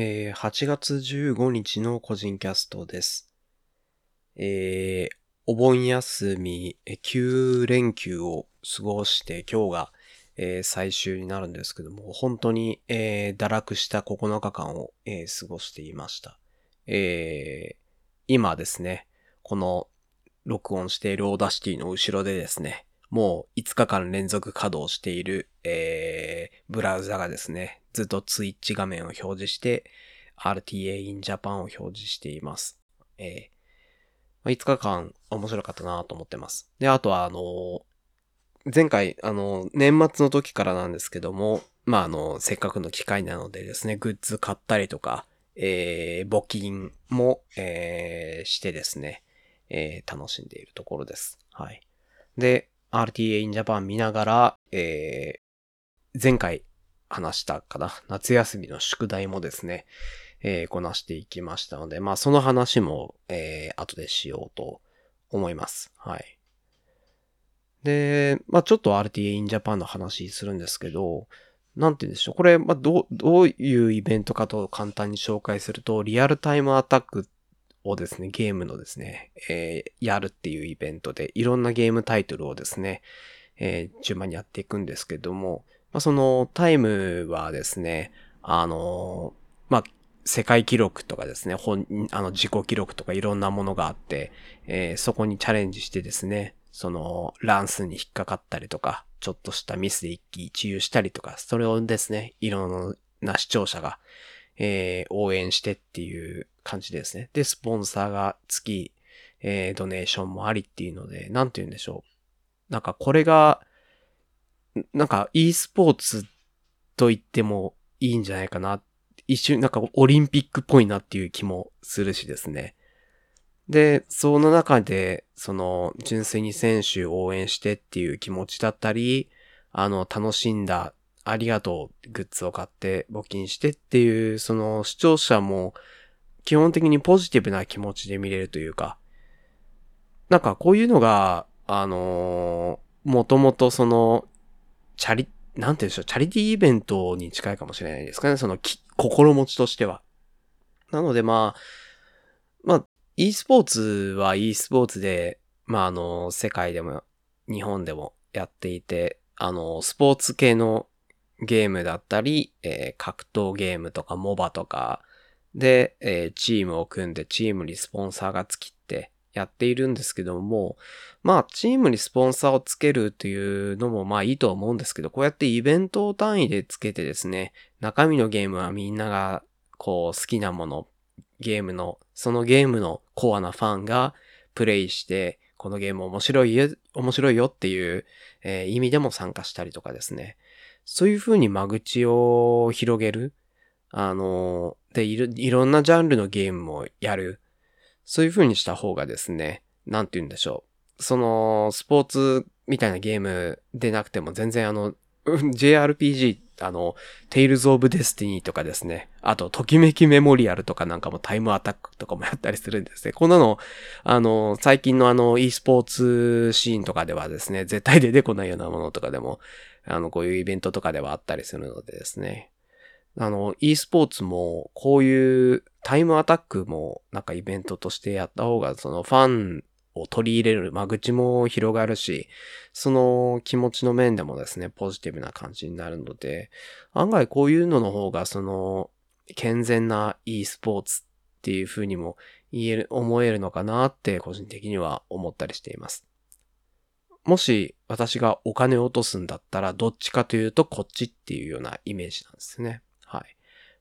えー、8月15日の個人キャストです。えー、お盆休み、9連休を過ごして今日が、えー最終になるんですけども、本当に、えー堕落した9日間を、えー過ごしていました。えー今ですね、この録音している Audacity の後ろでですね、もう5日間連続稼働している、えー、ブラウザがですね、ずっと Twitch 画面を表示して、RTA in Japan を表示しています。えー5日間面白かったなと思ってます。で、あとは、あのー前回、あのー年末の時からなんですけども、まあ、あのーせっかくの機会なのでですね、グッズ買ったりとか、えー募金も、えーしてですね、えー楽しんでいるところです。はい。で、RTA in Japan 見ながら、えー前回話したかな、夏休みの宿題もですね、えーこなしていきましたので、まあその話も、えー後でしようと思います。はい。で、まあちょっと RTA in Japan の話するんですけど、なんて言うんでしょう。これ、まあどう、どういうイベントかと簡単に紹介すると、リアルタイムアタックをですね、ゲームのですね、えーやるっていうイベントで、いろんなゲームタイトルをですね、えー順番にやっていくんですけども、まあ、そのタイムはですね、あのまあ、世界記録とかですね、本、あの、自己記録とかいろんなものがあって、えーそこにチャレンジしてですね、その、乱数に引っかかったりとか、ちょっとしたミスで一喜一憂したりとか、それをですね、いろんな視聴者が、えー応援してっていう感じですね。で、スポンサーがつき、えードネーションもありっていうので、なんて言うんでしょう。なんかこれが、なんか e スポーツと言ってもいいんじゃないかな。一瞬なんかオリンピックっぽいなっていう気もするしですね。で、その中で、その、純粋に選手を応援してっていう気持ちだったり、あの、楽しんだ、ありがとう、グッズを買って募金してっていう、その視聴者も、基本的にポジティブな気持ちで見れるというか、なんかこういうのが、あのーもともとその、チャリ、なんて言うんでしょう、チャリティーイベントに近いかもしれないですかね、その、心持ちとしては。なのでまあ、まあ、e スポーツは e スポーツで、まああの、世界でも、日本でもやっていて、あの、スポーツ系のゲームだったり、えー格闘ゲームとか MOBA とかで、えーチームを組んでチームにスポンサーがつきってやっているんですけども、まあチームにスポンサーをつけるというのもまあいいとは思うんですけど、こうやってイベント単位でつけてですね、中身のゲームはみんながこう好きなもの、ゲームの、そのゲームのコアなファンがプレイして、このゲーム面白いよ、面白いよっていう、えー意味でも参加したりとかですね。そういう風に間口を広げる。あのでいろ、いろんなジャンルのゲームもやる。そういう風にした方がですね、なんて言うんでしょう。その、スポーツみたいなゲームでなくても全然あの、JRPG、あの、Tales of Destiny とかですね。あと、ときめきメモリアルとかなんかもタイムアタックとかもやったりするんですね。こんなの、あの、最近のあの、e スポーツシーンとかではですね、絶対出てこないようなものとかでも、あの、こういうイベントとかではあったりするのでですね。あの、e スポーツも、こういうタイムアタックも、なんかイベントとしてやった方が、そのファンを取り入れる間口も広がるし、その気持ちの面でもですね、ポジティブな感じになるので、案外こういうのの方が、その、健全な e スポーツっていう風にも言える、思えるのかなって個人的には思ったりしています。もし私がお金を落とすんだったら、どっちかというとこっちっていうようなイメージなんですね。はい。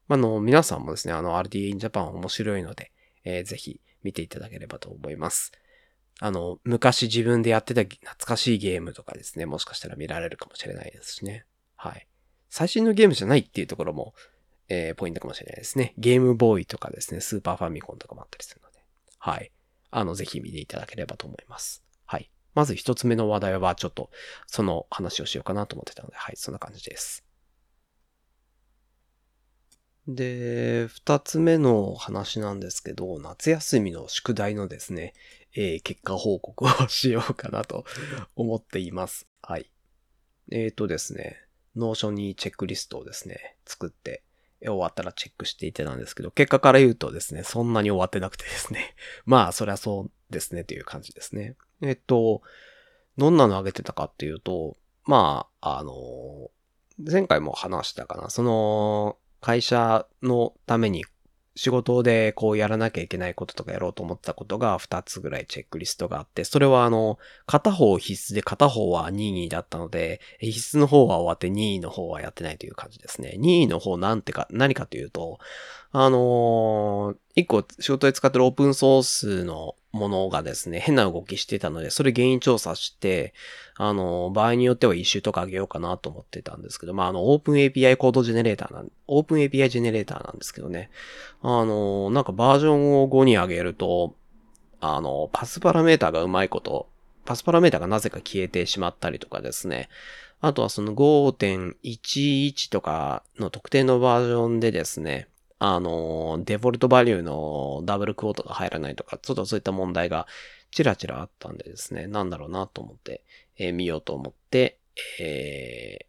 まあの、皆さんもですね、あの、RTA in Japan 面白いので、えーぜひ見ていただければと思います。あの、昔自分でやってた懐かしいゲームとかですね、もしかしたら見られるかもしれないですしね。はい。最新のゲームじゃないっていうところも、えーポイントかもしれないですね。ゲームボーイとかですね、スーパーファミコンとかもあったりするので。はい。あの、ぜひ見ていただければと思います。はい。まず一つ目の話題は、ちょっと、その話をしようかなと思ってたので、はい、そんな感じです。で、二つ目の話なんですけど、夏休みの宿題のですね、えー結果報告をしようかなと思っています。はい。えーとですね、 Notion にチェックリストをですね、作って、終わったらチェックしていってたんですけど、結果から言うとですね、そんなに終わってなくてですね。まあ、そりゃそうですねという感じですね。えっと、どんなのあげてたかっていうと、まあ、あの、前回も話したかな。その、会社のために仕事でこうやらなきゃいけないこととかやろうと思ったことが2つぐらいチェックリストがあって、それはあの、片方必須で片方は任意だったので、必須の方は終わって任意の方はやってないという感じですね。任意の方なんてか、何かというと、あのー、一個仕事で使ってるオープンソースのものがですね、変な動きしてたので、それ原因調査して、あの、場合によっては一周とかあげようかなと思ってたんですけど、まあ、あの、オープン API コードジェネレーターなん、オープン API ジェネレーターなんですけどね。あの、なんかバージョンを5に上げると、あの、パスパラメーターがうまいこと、パスパラメータがなぜか消えてしまったりとかですね。あとはその5.11とかの特定のバージョンでですね、あの、デフォルトバリューのダブルクォートが入らないとか、ちょっとそういった問題がちらちらあったんでですね、なんだろうなと思って、えー、見ようと思って、えー、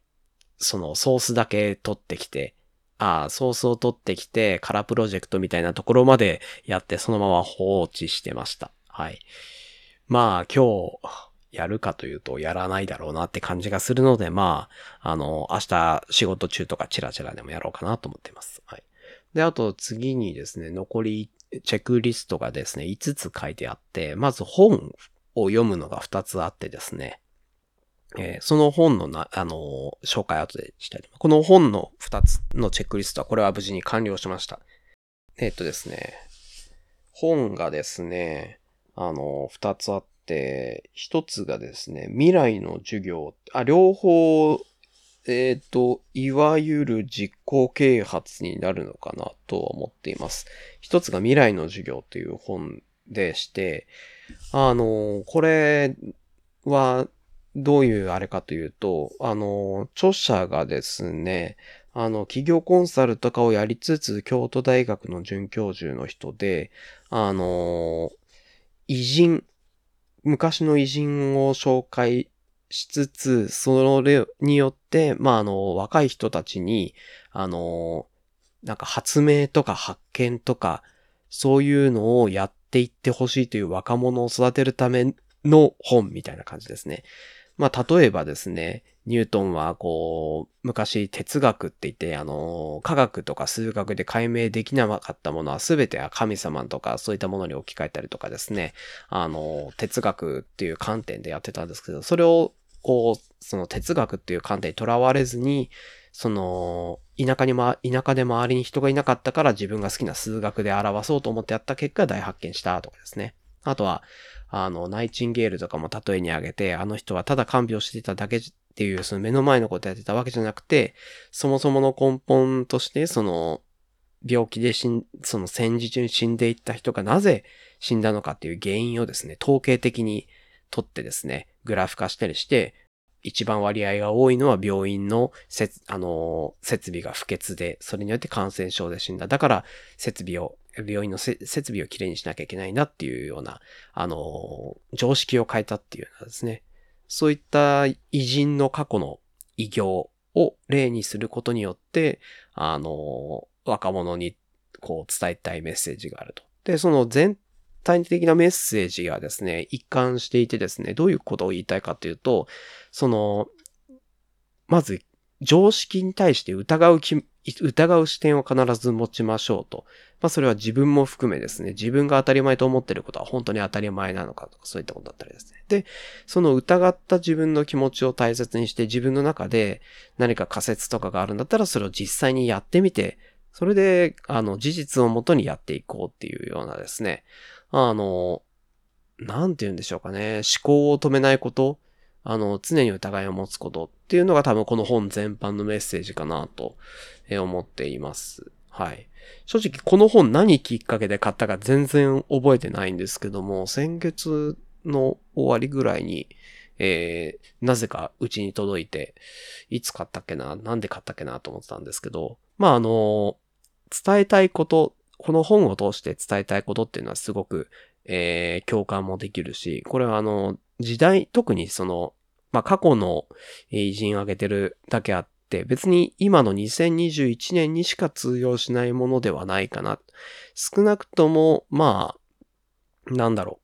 そのソースだけ取ってきて、ああ、ソースを取ってきて、カラープロジェクトみたいなところまでやって、そのまま放置してました。はい。まあ、今日、やるかというと、やらないだろうなって感じがするので、まあ、あの、明日仕事中とかチラチラでもやろうかなと思ってます。はい。で、あと次にですね、残りチェックリストがですね、5つ書いてあって、まず本を読むのが2つあってですね、えー、その本のな、あのー、紹介後でしたり、この本の2つのチェックリストは、これは無事に完了しました。え、っとですね、本がですね、あのー、2つあって、1つがですね、未来の授業、あ、両方えっ、ー、と、いわゆる実行啓発になるのかなとは思っています。一つが未来の授業という本でして、あの、これはどういうあれかというと、あの、著者がですね、あの、企業コンサルとかをやりつつ、京都大学の准教授の人で、あの、偉人、昔の偉人を紹介しつつ、それによって、まあ、あの、若い人たちに、あの、なんか発明とか発見とか、そういうのをやっていってほしいという若者を育てるための本みたいな感じですね。まあ、例えばですね、ニュートンは、こう、昔哲学って言って、あの、科学とか数学で解明できなかったものは全ては神様とかそういったものに置き換えたりとかですね、あの、哲学っていう観点でやってたんですけど、それをこう、その哲学っていう観点にとらわれずに、その、田舎にま、田舎で周りに人がいなかったから自分が好きな数学で表そうと思ってやった結果大発見したとかですね。あとは、あの、ナイチンゲールとかも例えに挙げて、あの人はただ看病してただけっていう、その目の前のことやってたわけじゃなくて、そもそもの根本として、その、病気で死ん、その戦時中に死んでいった人がなぜ死んだのかっていう原因をですね、統計的に取ってですね、グラフ化したりして、一番割合が多いのは病院の設、あの設備が不潔で、それによって感染症で死んだ。だから、設備を、病院の設備をきれいにしなきゃいけないなっていうような、あの常識を変えたっていうようなですね。そういった偉人の過去の偉業を例にすることによって、あの若者にこう伝えたいメッセージがあると。で、その全体的なメッセージがですね、一貫していてですね、どういうことを言いたいかというと、その、まず、常識に対して疑うき、疑う視点を必ず持ちましょうと。まあそれは自分も含めですね、自分が当たり前と思ってることは本当に当たり前なのかとかそういったことだったりですね。で、その疑った自分の気持ちを大切にして自分の中で何か仮説とかがあるんだったらそれを実際にやってみて、それで、あの、事実をもとにやっていこうっていうようなですね、あの、なんて言うんでしょうかね、思考を止めないこと、あの、常に疑いを持つことっていうのが多分この本全般のメッセージかなと思っています。はい。正直この本何きっかけで買ったか全然覚えてないんですけども、先月の終わりぐらいに、えー、なぜかうちに届いて、いつ買ったっけな、なんで買ったっけなと思ってたんですけど、まあ、あの、伝えたいことこの本を通して伝えたいことっていうのはすごく、えー、共感もできるし、これはあの、時代、特にその、まあ、過去の偉人を挙げてるだけあって別に今の2021年にしか通用しないものではないかな。少なくとも、まあ、なんだろ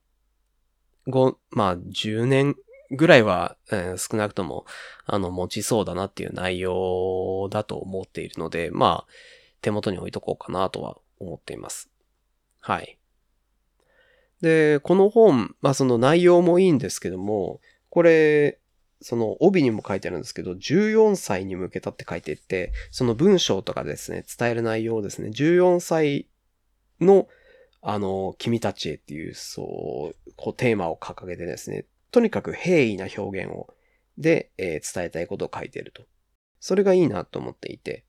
う。5、まあ、10年ぐらいは、えー、少なくとも、あの、持ちそうだなっていう内容だと思っているので、まあ、手元に置いとこうかなとは思っています。はい。で、この本、まあその内容もいいんですけども、これ、その帯にも書いてあるんですけど、14歳に向けたって書いていて、その文章とかですね、伝える内容ですね、14歳の、あの、君たちへっていう、そう、こうテーマを掲げてですね、とにかく平易な表現を、で、えー、伝えたいことを書いてると。それがいいなと思っていて。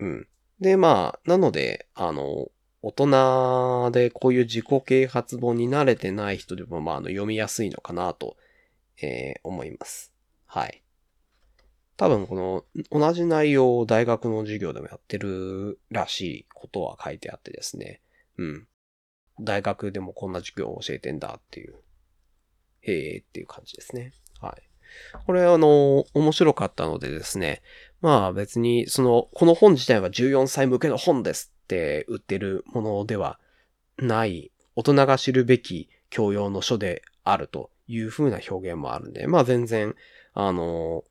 うん。で、まあ、なので、あの、大人でこういう自己啓発本に慣れてない人でも、まあ、あの、読みやすいのかなと、えー、思います。はい。多分この同じ内容を大学の授業でもやってるらしいことは書いてあってですね。うん。大学でもこんな授業を教えてんだっていう。へえっていう感じですね。はい。これあの、面白かったのでですね。まあ別に、その、この本自体は14歳向けの本ですって売ってるものではない、大人が知るべき教養の書であるという風な表現もあるんで、まあ全然、あの、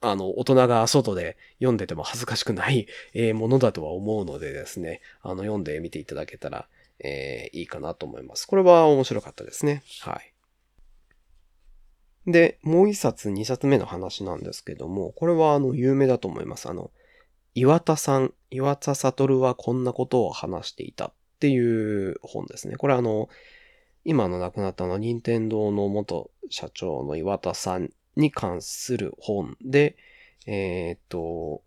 あの、大人が外で読んでても恥ずかしくない、ものだとは思うのでですね、あの、読んでみていただけたら、えー、いいかなと思います。これは面白かったですね。はい。で、もう一冊、二冊目の話なんですけども、これはあの、有名だと思います。あの、岩田さん、岩田悟はこんなことを話していたっていう本ですね。これあの、今の亡くなったのは任天堂の元社長の岩田さんに関する本で、えー、っと、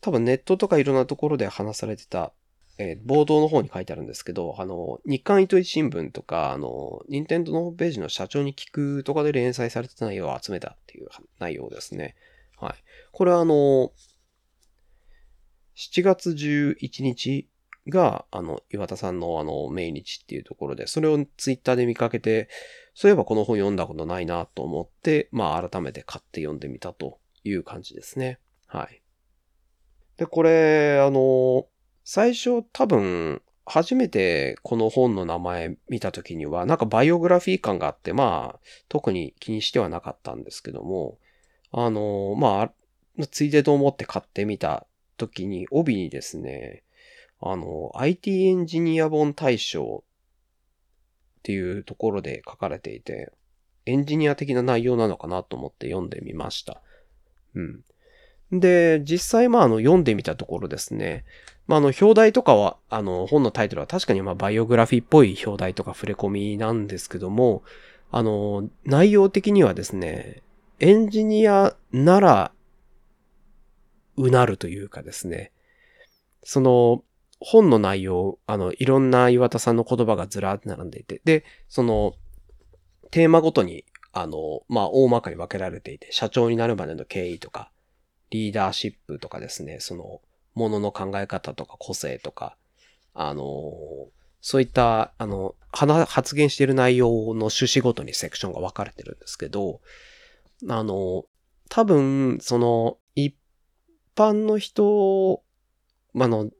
多分ネットとかいろんなところで話されてた、えー、冒頭の方に書いてあるんですけど、あの、日刊糸井新聞とか、あの、任天堂のホームページの社長に聞くとかで連載されてた内容を集めたっていう内容ですね。はい。これはあの、7月11日が、あの、岩田さんのあの、命日っていうところで、それをツイッターで見かけて、そういえばこの本読んだことないなと思って、まあ改めて買って読んでみたという感じですね。はい。で、これ、あの、最初多分、初めてこの本の名前見た時には、なんかバイオグラフィー感があって、まあ、特に気にしてはなかったんですけども、あの、まあ、ついでと思って買ってみた時に、帯にですね、あの、IT エンジニア本大賞っていうところで書かれていて、エンジニア的な内容なのかなと思って読んでみました。うん。で、実際まああの読んでみたところですね。まああの表題とかは、あの本のタイトルは確かにまあバイオグラフィーっぽい表題とか触れ込みなんですけども、あの、内容的にはですね、エンジニアなら、うなるというかですね、その、本の内容、あの、いろんな岩田さんの言葉がずらーって並んでいて、で、その、テーマごとに、あの、まあ、大まかに分けられていて、社長になるまでの経緯とか、リーダーシップとかですね、その、ものの考え方とか個性とか、あの、そういった、あの、発言している内容の趣旨ごとにセクションが分かれてるんですけど、あの、多分、その、一般の人、まあの、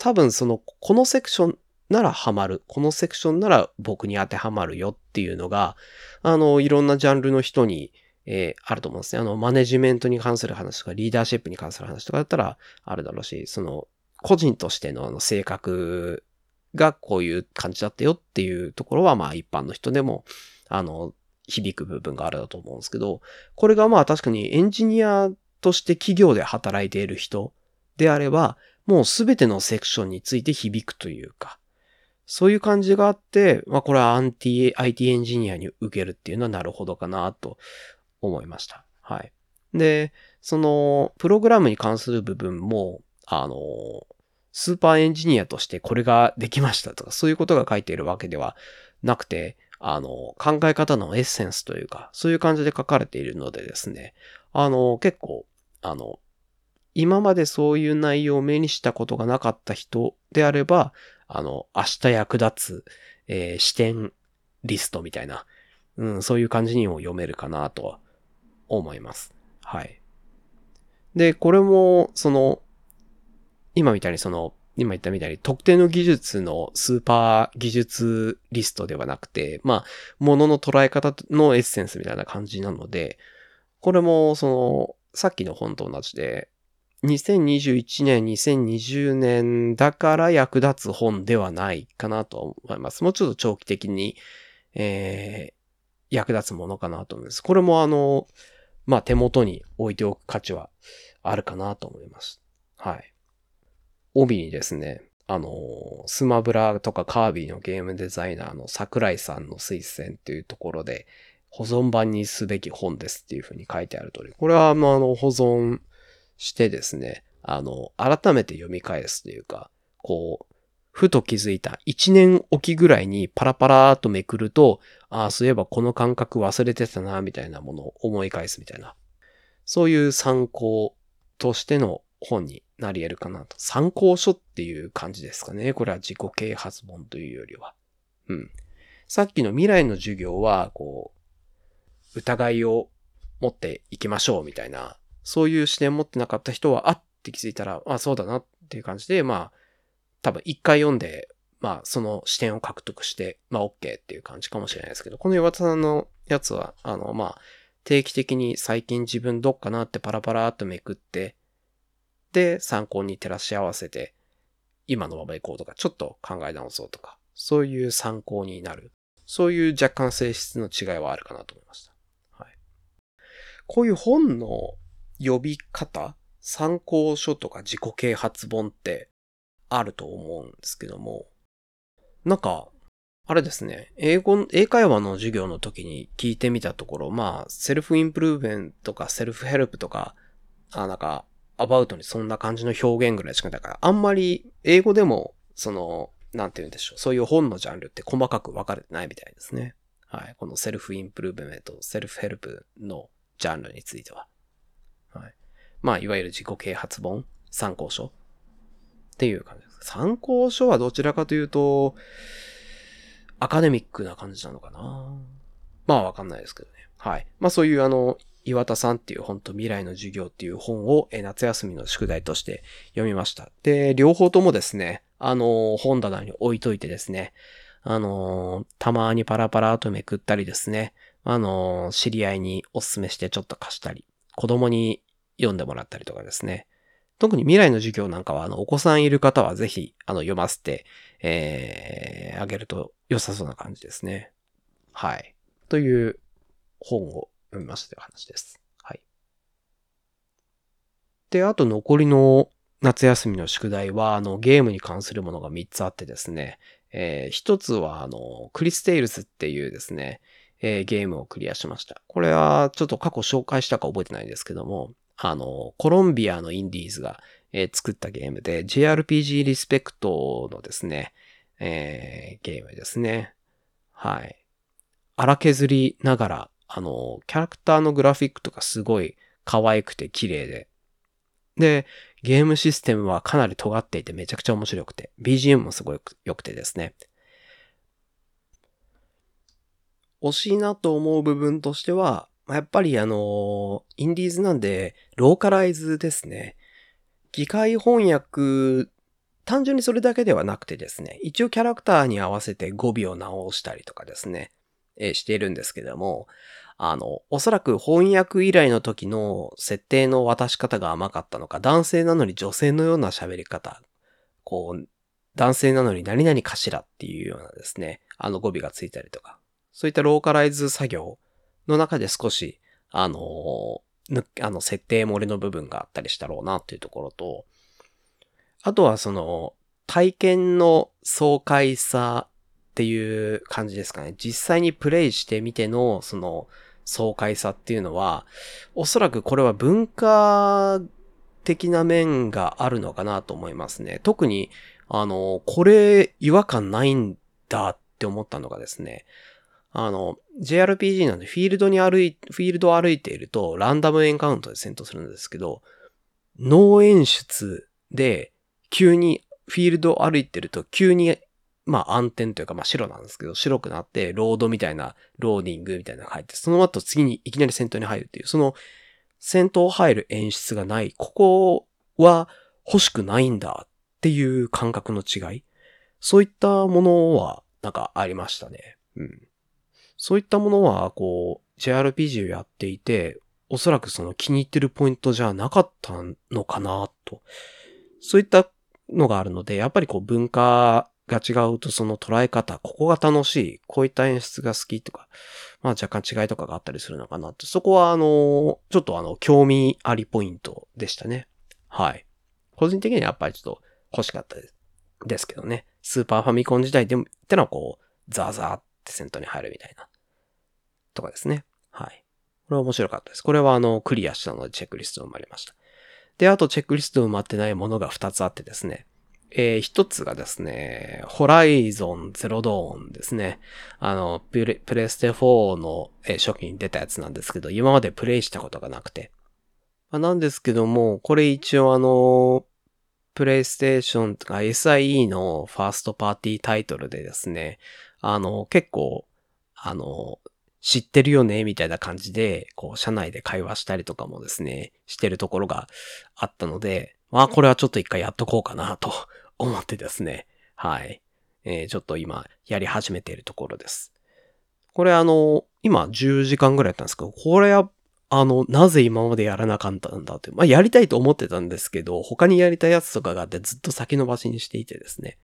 多分その、このセクションならハマる。このセクションなら僕に当てはまるよっていうのが、あの、いろんなジャンルの人に、えー、あると思うんですね。あの、マネジメントに関する話とか、リーダーシップに関する話とかだったらあるだろうし、その、個人としてのあの性格がこういう感じだったよっていうところは、まあ一般の人でも、あの、響く部分があるだと思うんですけど、これがまあ確かにエンジニアとして企業で働いている人であれば、もうすべてのセクションについて響くというか、そういう感じがあって、まあこれはアンティ、IT エンジニアに受けるっていうのはなるほどかなと思いました。はい。で、その、プログラムに関する部分も、あの、スーパーエンジニアとしてこれができましたとか、そういうことが書いているわけではなくて、あの、考え方のエッセンスというか、そういう感じで書かれているのでですね、あの、結構、あの、今までそういう内容を目にしたことがなかった人であれば、あの、明日役立つ、えー、視点リストみたいな、うん、そういう感じにも読めるかなとは思います。はい。で、これも、その、今みたいにその、今言ったみたいに特定の技術のスーパー技術リストではなくて、まあ、ものの捉え方のエッセンスみたいな感じなので、これも、その、さっきの本と同じで、2021年、2020年だから役立つ本ではないかなと思います。もうちょっと長期的に、えー、役立つものかなと思います。これもあの、まあ、手元に置いておく価値はあるかなと思います。はい。帯にですね、あの、スマブラとかカービィのゲームデザイナーの桜井さんの推薦っていうところで、保存版にすべき本ですっていうふうに書いてある通り、これは、あの、保存してですね、あの、改めて読み返すというか、こう、ふと気づいた一年おきぐらいにパラパラーとめくると、ああ、そういえばこの感覚忘れてたな、みたいなものを思い返すみたいな。そういう参考としての本になり得るかなと。参考書っていう感じですかね。これは自己啓発本というよりは。うん。さっきの未来の授業は、こう、疑いを持っていきましょうみたいな、そういう視点持ってなかった人は、あって気づいたら、あ、そうだなっていう感じで、まあ、多分一回読んで、まあ、その視点を獲得して、まあ、OK っていう感じかもしれないですけど、この岩田さんのやつは、あの、まあ、定期的に最近自分どっかなってパラパラっとめくって、で、参考に照らし合わせて、今のまま行こうとか、ちょっと考え直そうとか、そういう参考になる。そういう若干性質の違いはあるかなと思いました。はい。こういう本の呼び方、参考書とか自己啓発本ってあると思うんですけども、なんか、あれですね、英語、英会話の授業の時に聞いてみたところ、まあ、 self-improvement とか self-help とか、あ、なんか、アバウトにそんな感じの表現ぐらいしか、だから、あんまり英語でも、その、なんて言うんでしょう、そういう本のジャンルって細かく分かれてないみたいですね。はい。この self-improvement、self-help のジャンルについては。はい。まあ、いわゆる自己啓発本、参考書っていう感じです。参考書はどちらかというと、アカデミックな感じなのかなまあわかんないですけどね。はい。まあそういうあの、岩田さんっていう本と未来の授業っていう本を夏休みの宿題として読みました。で、両方ともですね、あの、本棚に置いといてですね、あの、たまにパラパラとめくったりですね、あの、知り合いにお勧めしてちょっと貸したり、子供に読んでもらったりとかですね、特に未来の授業なんかは、あの、お子さんいる方はぜひ、あの、読ませて、えー、あげると良さそうな感じですね。はい。という本を読みましたという話です。はい。で、あと残りの夏休みの宿題は、あの、ゲームに関するものが3つあってですね、えー、1つは、あの、クリステイルズっていうですね、えー、ゲームをクリアしました。これは、ちょっと過去紹介したか覚えてないですけども、あの、コロンビアのインディーズが、えー、作ったゲームで、JRPG リスペクトのですね、えー、ゲームですね。はい。荒削りながら、あの、キャラクターのグラフィックとかすごい可愛くて綺麗で。で、ゲームシステムはかなり尖っていてめちゃくちゃ面白くて、BGM もすごい良くてですね。惜しいなと思う部分としては、やっぱりあの、インディーズなんで、ローカライズですね。機械翻訳、単純にそれだけではなくてですね、一応キャラクターに合わせて語尾を直したりとかですね、えしているんですけども、あの、おそらく翻訳依頼の時の設定の渡し方が甘かったのか、男性なのに女性のような喋り方、こう、男性なのに何々かしらっていうようなですね、あの語尾がついたりとか、そういったローカライズ作業の中で少し、あのあの、設定漏れの部分があったりしたろうなっていうところと、あとはその、体験の爽快さっていう感じですかね。実際にプレイしてみての、その、爽快さっていうのは、おそらくこれは文化的な面があるのかなと思いますね。特に、あの、これ違和感ないんだって思ったのがですね、あの、JRPG なんでフィールドに歩い、フィールドを歩いているとランダムエンカウントで戦闘するんですけど、ノー演出で急にフィールドを歩いてると急にまあ暗転というかまあ白なんですけど白くなってロードみたいなローディングみたいなのが入ってその後次にいきなり戦闘に入るっていうその戦闘入る演出がない、ここは欲しくないんだっていう感覚の違い。そういったものは、なんかありましたね。うん。そういったものは、こう、JRPG をやっていて、おそらくその気に入ってるポイントじゃなかったのかなと。そういったのがあるので、やっぱりこう文化が違うとその捉え方、ここが楽しい、こういった演出が好きとか、まあ若干違いとかがあったりするのかなと。そこはあの、ちょっとあの、興味ありポイントでしたね。はい。個人的にはやっぱりちょっと欲しかったです。ですけどね。スーパーファミコン時代でも、ってのはこう、ザーザーって戦闘に入るみたいな。とかですね。はい。これは面白かったです。これはあの、クリアしたのでチェックリスト生まれました。で、あとチェックリスト埋まってないものが2つあってですね。えー、一つがですね、ホライゾンゼロドーンですね。あの、プレプレステ4の、えー、初期に出たやつなんですけど、今までプレイしたことがなくて。まあ、なんですけども、これ一応あの、プレイステーションとか SIE のファーストパーティータイトルでですね、あの、結構、あの、知ってるよね、みたいな感じで、こう、社内で会話したりとかもですね、してるところがあったので、まあ、これはちょっと一回やっとこうかな、と 思ってですね。はい。えー、ちょっと今、やり始めているところです。これあの、今10時間ぐらいやったんですけど、これは、あの、なぜ今までやらなかったんだって。まあ、やりたいと思ってたんですけど、他にやりたいやつとかがあってずっと先延ばしにしていてですね。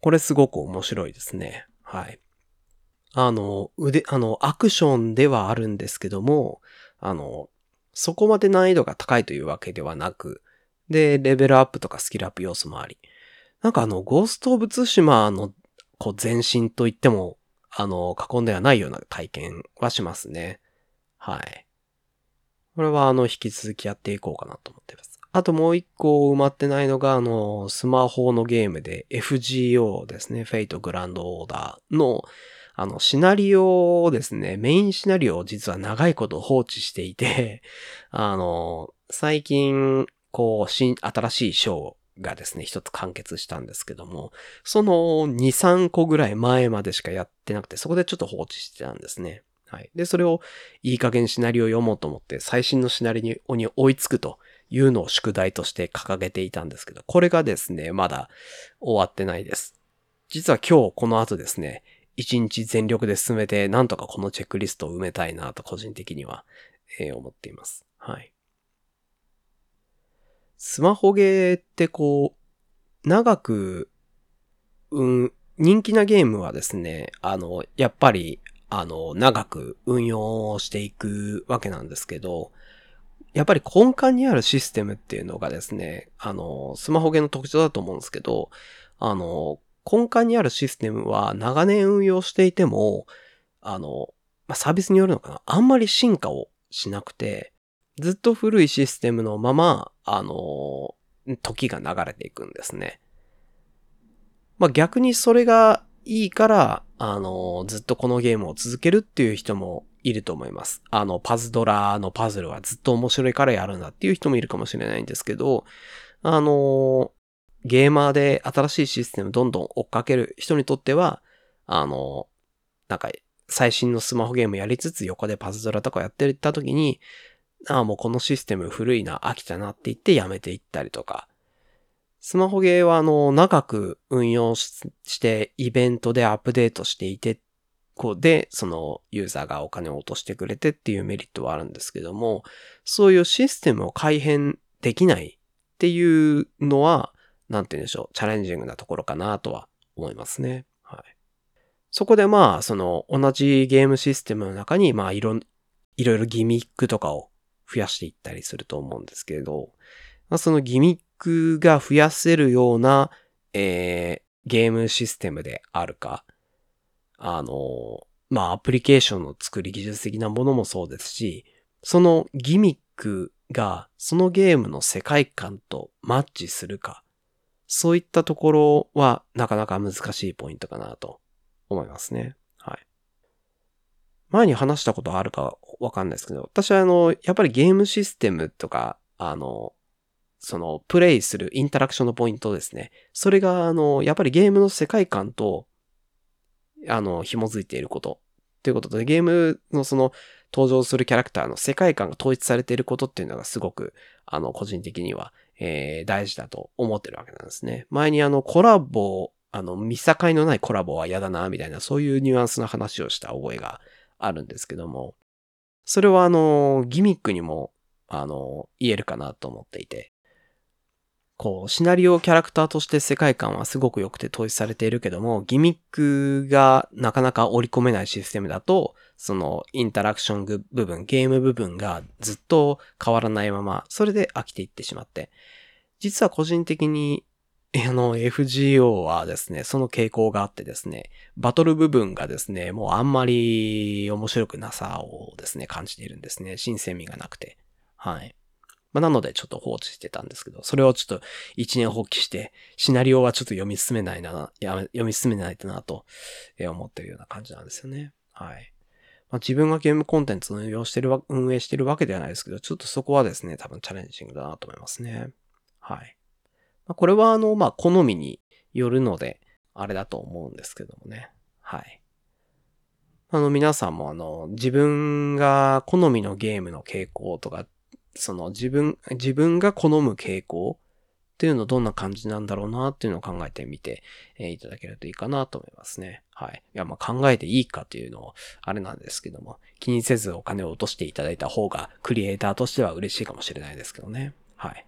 これすごく面白いですね。はい。あの、腕、あの、アクションではあるんですけども、あの、そこまで難易度が高いというわけではなく、で、レベルアップとかスキルアップ要素もあり。なんかあの、ゴースト・オブ・ツシマの、こう、前身と言っても、あの、囲んではないような体験はしますね。はい。これはあの、引き続きやっていこうかなと思ってます。あともう一個埋まってないのが、あの、スマホのゲームで FGO ですね。フェイトグランドオーダーの、あの、シナリオをですね、メインシナリオを実は長いこと放置していて、あの、最近、こう、新、新しい章がですね、一つ完結したんですけども、その2、3個ぐらい前までしかやってなくて、そこでちょっと放置してたんですね。はい。で、それをいい加減シナリオを読もうと思って、最新のシナリオに追いつくというのを宿題として掲げていたんですけど、これがですね、まだ終わってないです。実は今日この後ですね、一日全力で進めて、なんとかこのチェックリストを埋めたいなと個人的には、えー、思っています。はい。スマホゲーってこう、長く、うん、人気なゲームはですね、あの、やっぱり、あの、長く運用していくわけなんですけど、やっぱり根幹にあるシステムっていうのがですね、あの、スマホゲーの特徴だと思うんですけど、あの、根幹にあるシステムは長年運用していても、あの、まあ、サービスによるのかな？あんまり進化をしなくて、ずっと古いシステムのまま、あの、時が流れていくんですね。まあ、逆にそれがいいから、あの、ずっとこのゲームを続けるっていう人もいると思います。あの、パズドラのパズルはずっと面白いからやるんだっていう人もいるかもしれないんですけど、あの、ゲーマーで新しいシステムどんどん追っかける人にとっては、あの、なんか、最新のスマホゲームやりつつ横でパズドラとかやってた時に、ああ、もうこのシステム古いな、飽きたなって言ってやめていったりとか。スマホゲーはあの、長く運用してイベントでアップデートしていて、こうで、そのユーザーがお金を落としてくれてっていうメリットはあるんですけども、そういうシステムを改変できないっていうのは、なんて言うんでしょう、チャレンジングなところかなとは思いますね。はい。そこでまあ、その同じゲームシステムの中に、まあいろ、いろいろギミックとかを増やしていったりすると思うんですけれど、まあ、そのギミックが増やせるような、えー、ゲームシステムであるか、あの、まあ、アプリケーションの作り技術的なものもそうですし、そのギミックがそのゲームの世界観とマッチするか、そういったところはなかなか難しいポイントかなと思いますね。はい。前に話したことあるかわかんないですけど、私はあの、やっぱりゲームシステムとか、あの、その、プレイするインタラクションのポイントですね。それが、あの、やっぱりゲームの世界観と、あの、紐づいていることということで、ゲームのその登場するキャラクターの世界観が統一されていることっていうのがすごく、あの、個人的には、えー、大事だと思ってるわけなんですね。前にあの、コラボ、あの、見境のないコラボは嫌だな、みたいな、そういうニュアンスの話をした覚えがあるんですけども、それはあの、ギミックにも、あの、言えるかなと思っていて、こう、シナリオキャラクターとして世界観はすごく良くて統一されているけども、ギミックがなかなか織り込めないシステムだと、そのインタラクション部分、ゲーム部分がずっと変わらないまま、それで飽きていってしまって、実は個人的に、あの、FGO はですね、その傾向があってですね、バトル部分がですね、もうあんまり面白くなさをですね、感じているんですね。新鮮味がなくて。はい。まあ、なのでちょっと放置してたんですけど、それをちょっと一年放棄して、シナリオはちょっと読み進めないな、読み進めないとなと思ってるような感じなんですよね。はい。まあ、自分がゲームコンテンツを運用してるわ運営してるわけではないですけど、ちょっとそこはですね、多分チャレンジングだなと思いますね。はい。まあ、これはあの、まあ、好みによるので、あれだと思うんですけどもね。はい。あの、皆さんもあの、自分が好みのゲームの傾向とかその自分、自分が好む傾向っていうのどんな感じなんだろうなっていうのを考えてみて、え、いただけるといいかなと思いますね。はい。いや、ま考えていいかっていうのを、あれなんですけども、気にせずお金を落としていただいた方が、クリエイターとしては嬉しいかもしれないですけどね。はい。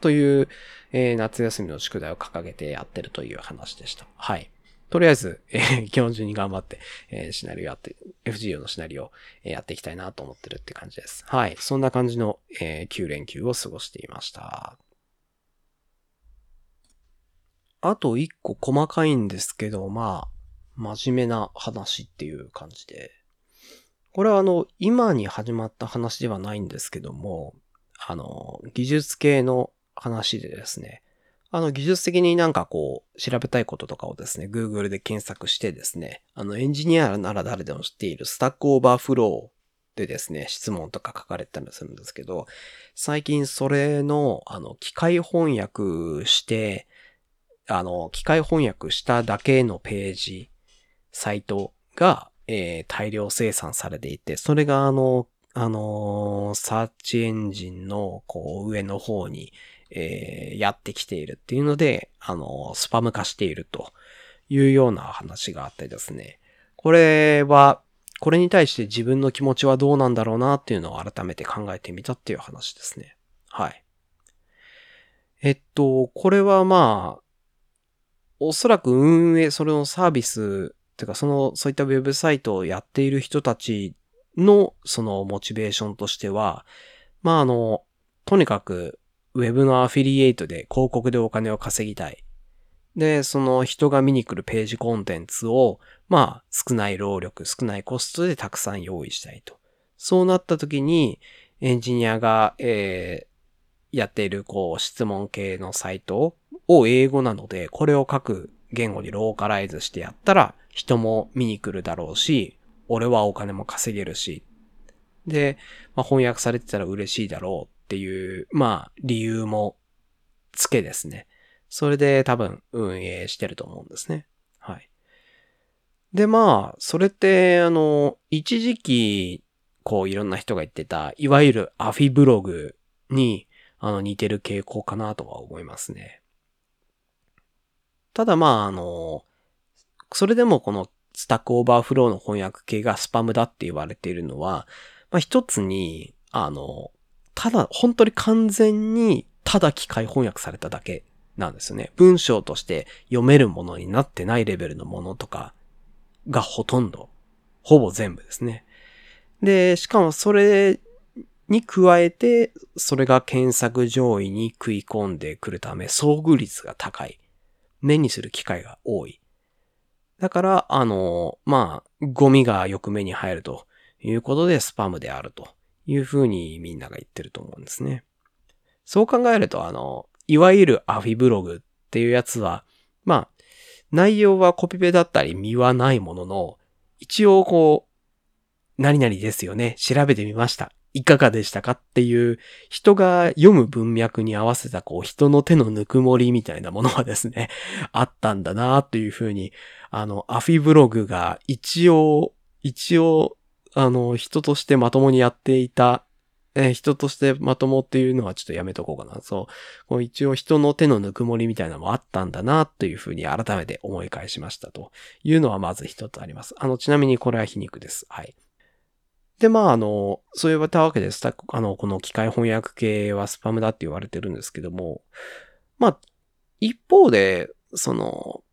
という、えー、夏休みの宿題を掲げてやってるという話でした。はい。とりあえず、えー、基本中に頑張って、えー、シナリオやって、FGO のシナリオ、え、やっていきたいなと思ってるって感じです。はい。そんな感じの、えー、9連休を過ごしていました。あと一個細かいんですけど、まあ、真面目な話っていう感じで。これはあの、今に始まった話ではないんですけども、あの、技術系の話でですね、あの、技術的になんかこう、調べたいこととかをですね、Google で検索してですね、あの、エンジニアなら誰でも知っている Stack Overflow でですね、質問とか書かれたりするんですけど、最近それの、あの、機械翻訳して、あの、機械翻訳しただけのページ、サイトが、えー、大量生産されていて、それがあの、あのー、サーチエンジンの、こう、上の方に、えー、やってきているっていうので、あの、スパム化しているというような話があってですね。これは、これに対して自分の気持ちはどうなんだろうなっていうのを改めて考えてみたっていう話ですね。はい。えっと、これはまあ、おそらく運営、それのサービス、てかその、そういったウェブサイトをやっている人たちの、そのモチベーションとしては、まああの、とにかくウェブのアフィリエイトで広告でお金を稼ぎたい。で、その人が見に来るページコンテンツを、まあ、少ない労力、少ないコストでたくさん用意したいと。そうなった時に、エンジニアが、えー、やっている、こう、質問系のサイトを英語なので、これを各言語にローカライズしてやったら、人も見に来るだろうし、俺はお金も稼げるし。で、まあ、翻訳されてたら嬉しいだろうっていう、まあ、理由もつけですね。それで多分運営してると思うんですね。はい。で、まあ、それって、あの、一時期、こういろんな人が言ってた、いわゆるアフィブログに、あの、似てる傾向かなとは思いますね。ただまあ、あの、それでもこの Stack Overflow の翻訳系がスパムだって言われているのは、まあ一つに、あの、ただ、本当に完全に、ただ機械翻訳されただけなんですよね。文章として読めるものになってないレベルのものとかがほとんど、ほぼ全部ですね。で、しかもそれに加えて、それが検索上位に食い込んでくるため、遭遇率が高い。目にする機会が多い。だから、あの、まあ、ゴミがよく目に入るということでスパムであるというふうにみんなが言ってると思うんですね。そう考えると、あの、いわゆるアフィブログっていうやつは、まあ、内容はコピペだったり身はないものの、一応こう、何々ですよね。調べてみました。いかがでしたかっていう人が読む文脈に合わせたこう人の手のぬくもりみたいなものはですね、あったんだなというふうに、あの、アフィブログが一応一応、あの、人としてまともにやっていた、え人としてまともっていうのはちょっとやめとこうかな。そう。こう一応人の手のぬくもりみたいなのもあったんだな、というふうに改めて思い返しましたというのはまず一つあります。あの、ちなみにこれは皮肉です。はい。で、まあ、あの、そう言われたわけで、スタック、あの、この機械翻訳系はスパムだって言われてるんですけども、まあ、一方で、その、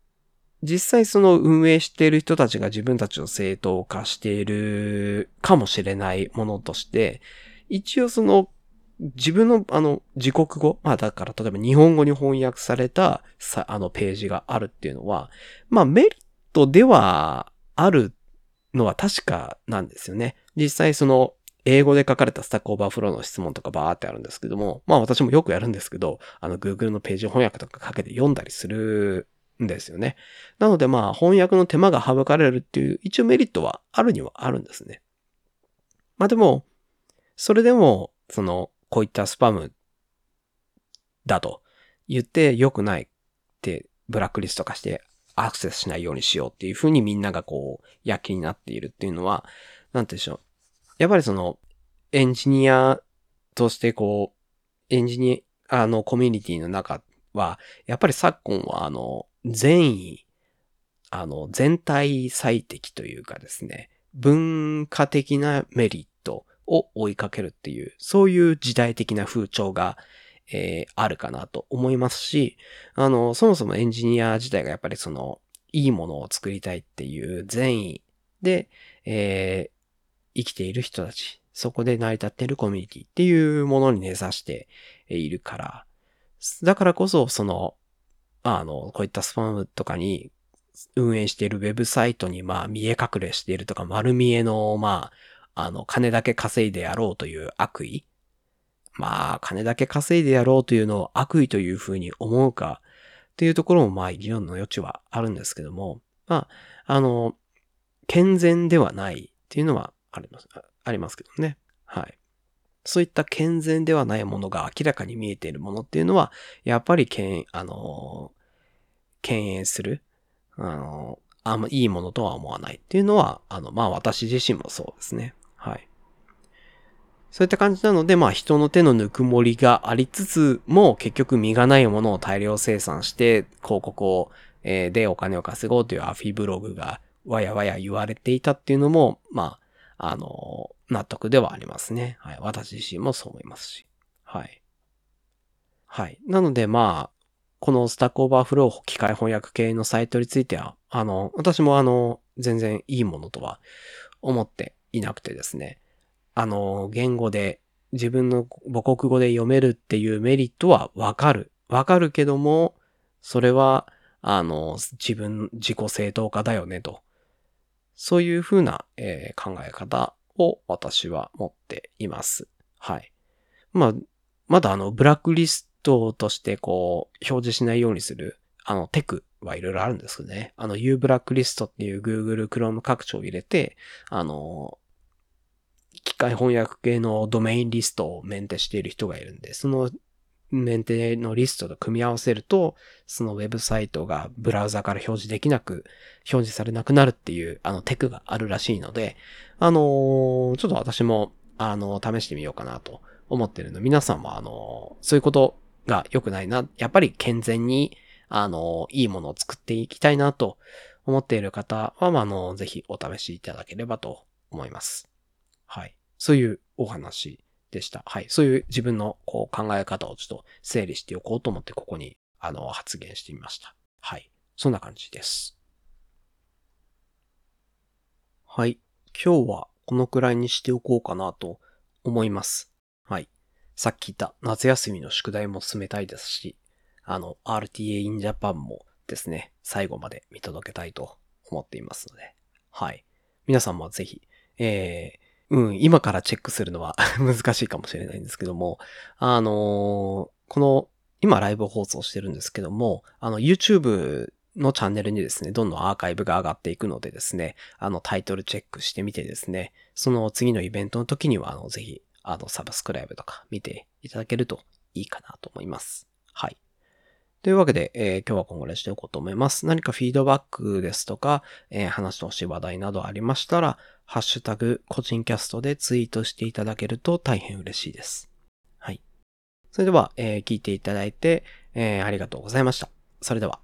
実際その運営している人たちが自分たちを正当化しているかもしれないものとして、一応その、自分のあの、自国語、まあだから例えば日本語に翻訳されたさ、あのページがあるっていうのは、まあメリットではあるのは確かなんですよね。実際その、英語で書かれた Stack Overflow の質問とかバーってあるんですけども、まあ私もよくやるんですけど、あの Google のページ翻訳とかかけて読んだりするんですよね。なのでまあ翻訳の手間が省かれるっていう一応メリットはあるにはあるんですね。まあでも、それでも、その、こういったスパムだと言って良くないってブラックリスト化してアクセスしないようにしようっていうふうにみんながこう、躍起になっているっていうのは、なんてでしょう。やっぱりその、エンジニアとしてこう、エンジニアのコミュニティの中は、やっぱり昨今はあの、善意、あの、全体最適というかですね、文化的なメリットを追いかけるっていう、そういう時代的な風潮が、えーあるかなと思いますし、あの、そもそもエンジニア自体がやっぱりその、いいものを作りたいっていう善意で、えー生きている人たち、そこで成り立っているコミュニティっていうものに根ざしているから、だからこそ、その、あの、こういったスパムとかに運営しているウェブサイトに、まあ、見え隠れしているとか、丸見えの、まあ、あの、金だけ稼いでやろうという悪意。まあ、金だけ稼いでやろうというのを悪意というふうに思うかっていうところも、まあ、議論の余地はあるんですけども、まあ、あの、健全ではないっていうのはあります、ありますけどね。はい。そういった健全ではないものが明らかに見えているものっていうのは、やっぱりけん、あの、敬遠する。あの、あんまいいものとは思わないっていうのは、あの、まあ私自身もそうですね。はい。そういった感じなので、まあ人の手のぬくもりがありつつも、結局身がないものを大量生産して、広告を、えーでお金を稼ごうというアフィブログがわやわや言われていたっていうのも、まあ、あの、納得ではありますね。はい。私自身もそう思いますし。はい。はい。なので、まあ、この Stack Overflow 機械翻訳系のサイトについては、あの、私もあの、全然いいものとは思っていなくてですね。あの、言語で、自分の母国語で読めるっていうメリットはわかる。わかるけども、それは、あの、自分、自己正当化だよねと。そういうふうな、えー考え方を私は持っています。はい。まあ、まだあの、ブラックリストとしてこう、表示しないようにする、あの、テクはいろいろあるんですけどね。あの、U ブラックリストっていう Google Chrome 拡張を入れて、あの、機械翻訳系のドメインリストをメンテしている人がいるんで、そのメンテのリストと組み合わせると、そのウェブサイトがブラウザから表示できなく、表示されなくなるっていう、あの、テクがあるらしいので、あのーちょっと私も、あの試してみようかなと思ってるので、皆さんも、あのそういうことが良くないな、やっぱり健全に、あのいいものを作っていきたいなと思っている方は、まあ、あの、ぜひお試しいただければと思います。はい。そういうお話でした。はい。そういう自分のこう考え方をちょっと整理しておこうと思ってここにあの発言してみました。はい。そんな感じです。はい。今日はこのくらいにしておこうかなと思います。はい。さっき言った夏休みの宿題も進めたいですし、あの RTA in Japan もですね、最後まで見届けたいと思っていますので、はい。皆さんもぜひ、えー、うん、今からチェックするのは 難しいかもしれないんですけども、あのーこの、今ライブ放送してるんですけども、あの、YouTube のチャンネルにですね、どんどんアーカイブが上がっていくのでですね、あの、タイトルチェックしてみてですね、その次のイベントの時には、あの、ぜひ、あの、サブスクライブとか見ていただけるといいかなと思います。はい。というわけで、えー今日はこんぐらいしておこうと思います。何かフィードバックですとか、えー話してほしい話題などありましたら、ハッシュタグ、個人キャストでツイートしていただけると大変嬉しいです。はい。それでは、えー、聞いていただいて、えー、ありがとうございました。それでは。